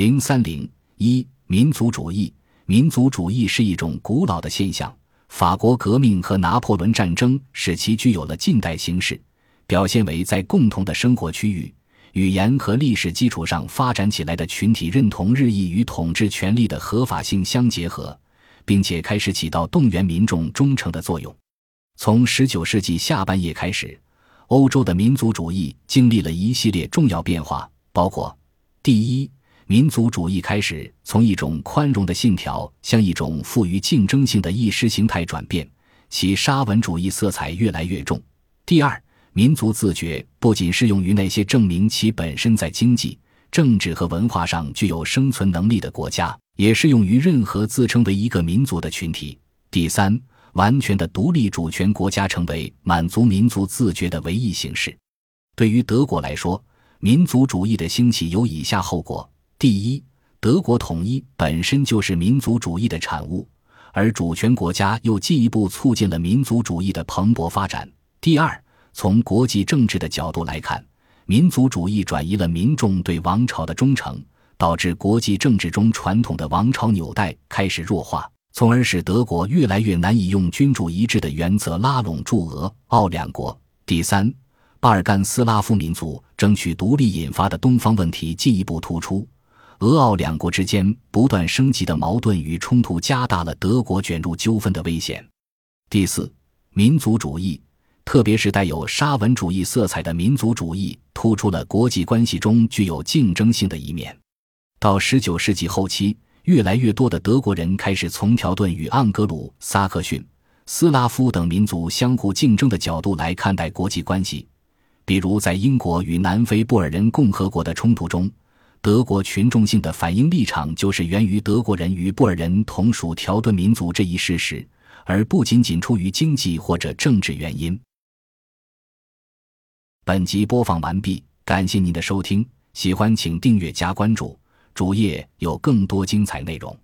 零三零一民族主义，民族主义是一种古老的现象。法国革命和拿破仑战争使其具有了近代形式，表现为在共同的生活区域、语言和历史基础上发展起来的群体认同日益与统治权力的合法性相结合，并且开始起到动员民众忠诚的作用。从十九世纪下半叶开始，欧洲的民族主义经历了一系列重要变化，包括第一。民族主义开始从一种宽容的信条向一种富于竞争性的意识形态转变，其沙文主义色彩越来越重。第二，民族自觉不仅适用于那些证明其本身在经济、政治和文化上具有生存能力的国家，也适用于任何自称为一个民族的群体。第三，完全的独立主权国家成为满足民族自觉的唯一形式。对于德国来说，民族主义的兴起有以下后果。第一，德国统一本身就是民族主义的产物，而主权国家又进一步促进了民族主义的蓬勃发展。第二，从国际政治的角度来看，民族主义转移了民众对王朝的忠诚，导致国际政治中传统的王朝纽带开始弱化，从而使德国越来越难以用君主一致的原则拉拢驻俄、奥两国。第三，巴尔干斯拉夫民族争取独立引发的东方问题进一步突出。俄奥两国之间不断升级的矛盾与冲突，加大了德国卷入纠纷的危险。第四，民族主义，特别是带有沙文主义色彩的民族主义，突出了国际关系中具有竞争性的一面。到十九世纪后期，越来越多的德国人开始从条顿与盎格鲁撒克逊、斯拉夫等民族相互竞争的角度来看待国际关系，比如在英国与南非布尔人共和国的冲突中。德国群众性的反应立场就是源于德国人与布尔人同属条顿民族这一事实，而不仅仅出于经济或者政治原因。本集播放完毕，感谢您的收听，喜欢请订阅加关注，主页有更多精彩内容。